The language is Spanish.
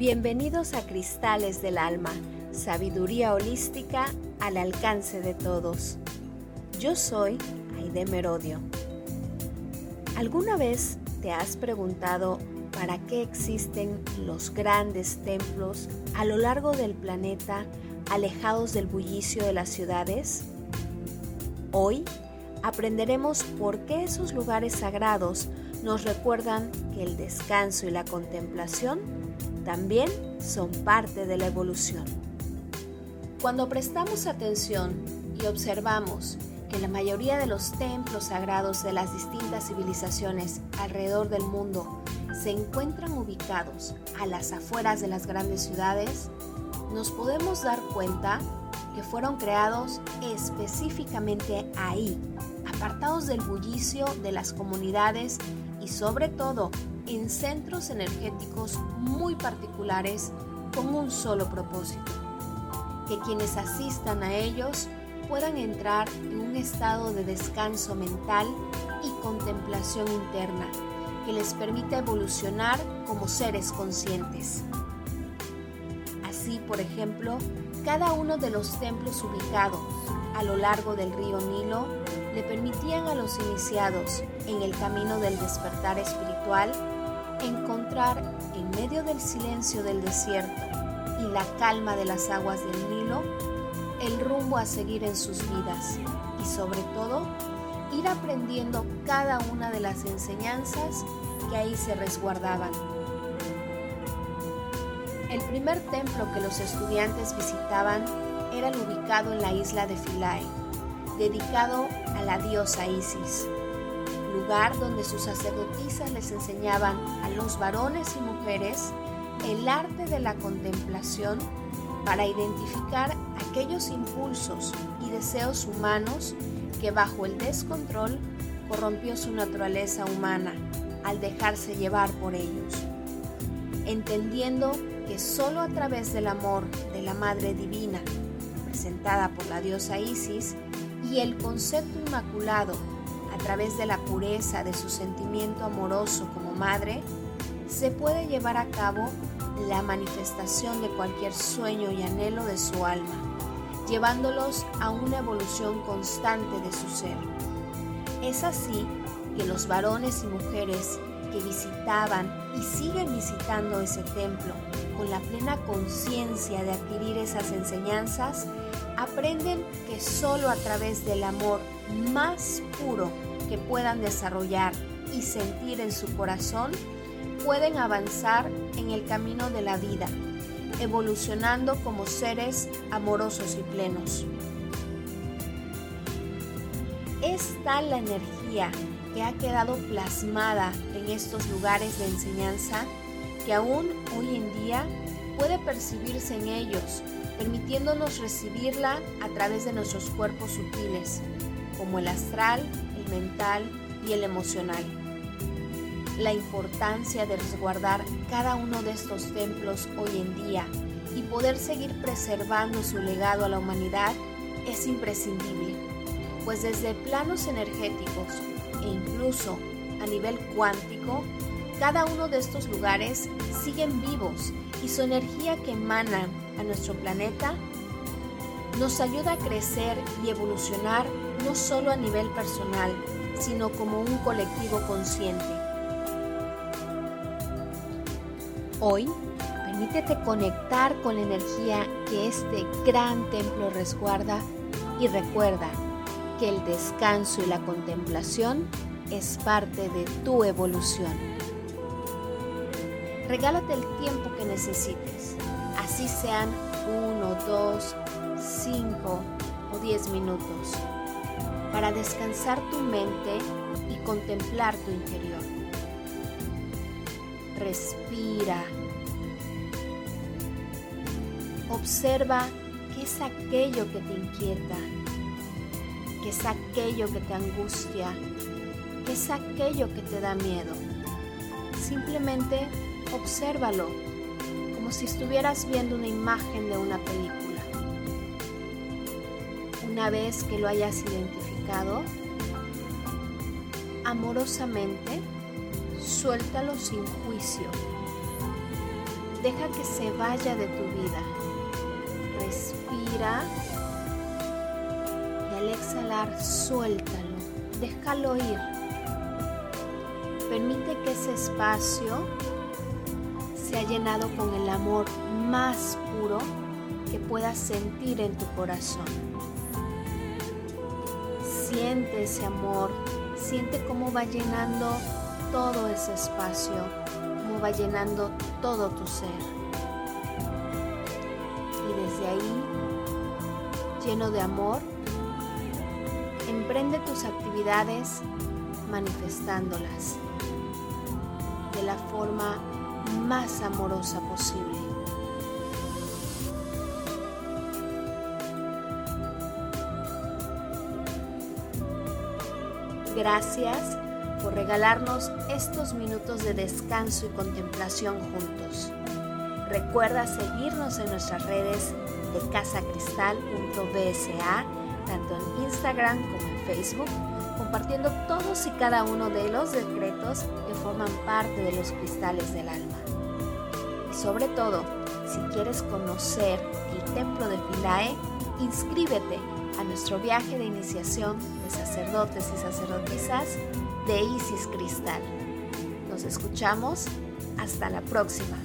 Bienvenidos a Cristales del Alma, sabiduría holística al alcance de todos. Yo soy Aide Merodio. ¿Alguna vez te has preguntado para qué existen los grandes templos a lo largo del planeta alejados del bullicio de las ciudades? Hoy aprenderemos por qué esos lugares sagrados nos recuerdan que el descanso y la contemplación también son parte de la evolución. Cuando prestamos atención y observamos que la mayoría de los templos sagrados de las distintas civilizaciones alrededor del mundo se encuentran ubicados a las afueras de las grandes ciudades, nos podemos dar cuenta que fueron creados específicamente ahí, apartados del bullicio de las comunidades sobre todo en centros energéticos muy particulares con un solo propósito, que quienes asistan a ellos puedan entrar en un estado de descanso mental y contemplación interna que les permita evolucionar como seres conscientes. Así, por ejemplo, cada uno de los templos ubicados a lo largo del río Nilo permitían a los iniciados en el camino del despertar espiritual encontrar en medio del silencio del desierto y la calma de las aguas del Nilo el rumbo a seguir en sus vidas y sobre todo ir aprendiendo cada una de las enseñanzas que ahí se resguardaban. El primer templo que los estudiantes visitaban era el ubicado en la isla de Philae, dedicado a la diosa Isis lugar donde sus sacerdotisas les enseñaban a los varones y mujeres el arte de la contemplación para identificar aquellos impulsos y deseos humanos que bajo el descontrol corrompió su naturaleza humana al dejarse llevar por ellos, entendiendo que sólo a través del amor de la Madre Divina, presentada por la diosa Isis, y el concepto inmaculado a través de la pureza de su sentimiento amoroso como madre, se puede llevar a cabo la manifestación de cualquier sueño y anhelo de su alma, llevándolos a una evolución constante de su ser. Es así que los varones y mujeres que visitaban y siguen visitando ese templo con la plena conciencia de adquirir esas enseñanzas, aprenden que solo a través del amor más puro que puedan desarrollar y sentir en su corazón, pueden avanzar en el camino de la vida, evolucionando como seres amorosos y plenos. Es tal la energía que ha quedado plasmada en estos lugares de enseñanza que aún hoy en día puede percibirse en ellos, permitiéndonos recibirla a través de nuestros cuerpos sutiles, como el astral, el mental y el emocional. La importancia de resguardar cada uno de estos templos hoy en día y poder seguir preservando su legado a la humanidad es imprescindible, pues desde planos energéticos e incluso a nivel cuántico, cada uno de estos lugares siguen vivos y su energía que emana a nuestro planeta nos ayuda a crecer y evolucionar no solo a nivel personal, sino como un colectivo consciente. Hoy, permítete conectar con la energía que este gran templo resguarda y recuerda que el descanso y la contemplación es parte de tu evolución. Regálate el tiempo que necesites, así sean uno, dos, cinco o diez minutos para descansar tu mente y contemplar tu interior. Respira. Observa qué es aquello que te inquieta, qué es aquello que te angustia, qué es aquello que te da miedo. Simplemente obsérvalo como si estuvieras viendo una imagen de una película. Una vez que lo hayas identificado, amorosamente, suéltalo sin juicio. Deja que se vaya de tu vida. Respira y al exhalar suéltalo, déjalo ir. Permite que ese espacio sea llenado con el amor más puro que puedas sentir en tu corazón. Siente ese amor, siente cómo va llenando todo ese espacio, cómo va llenando todo tu ser. Y desde ahí, lleno de amor, emprende tus actividades manifestándolas de la forma más amorosa posible. Gracias por regalarnos estos minutos de descanso y contemplación juntos. Recuerda seguirnos en nuestras redes de casacristal.bsa, tanto en Instagram como en Facebook, compartiendo todos y cada uno de los decretos que forman parte de los cristales del alma. Y sobre todo, si quieres conocer el templo de Philae, inscríbete a nuestro viaje de iniciación de sacerdotes y sacerdotisas de Isis Cristal. Nos escuchamos. Hasta la próxima.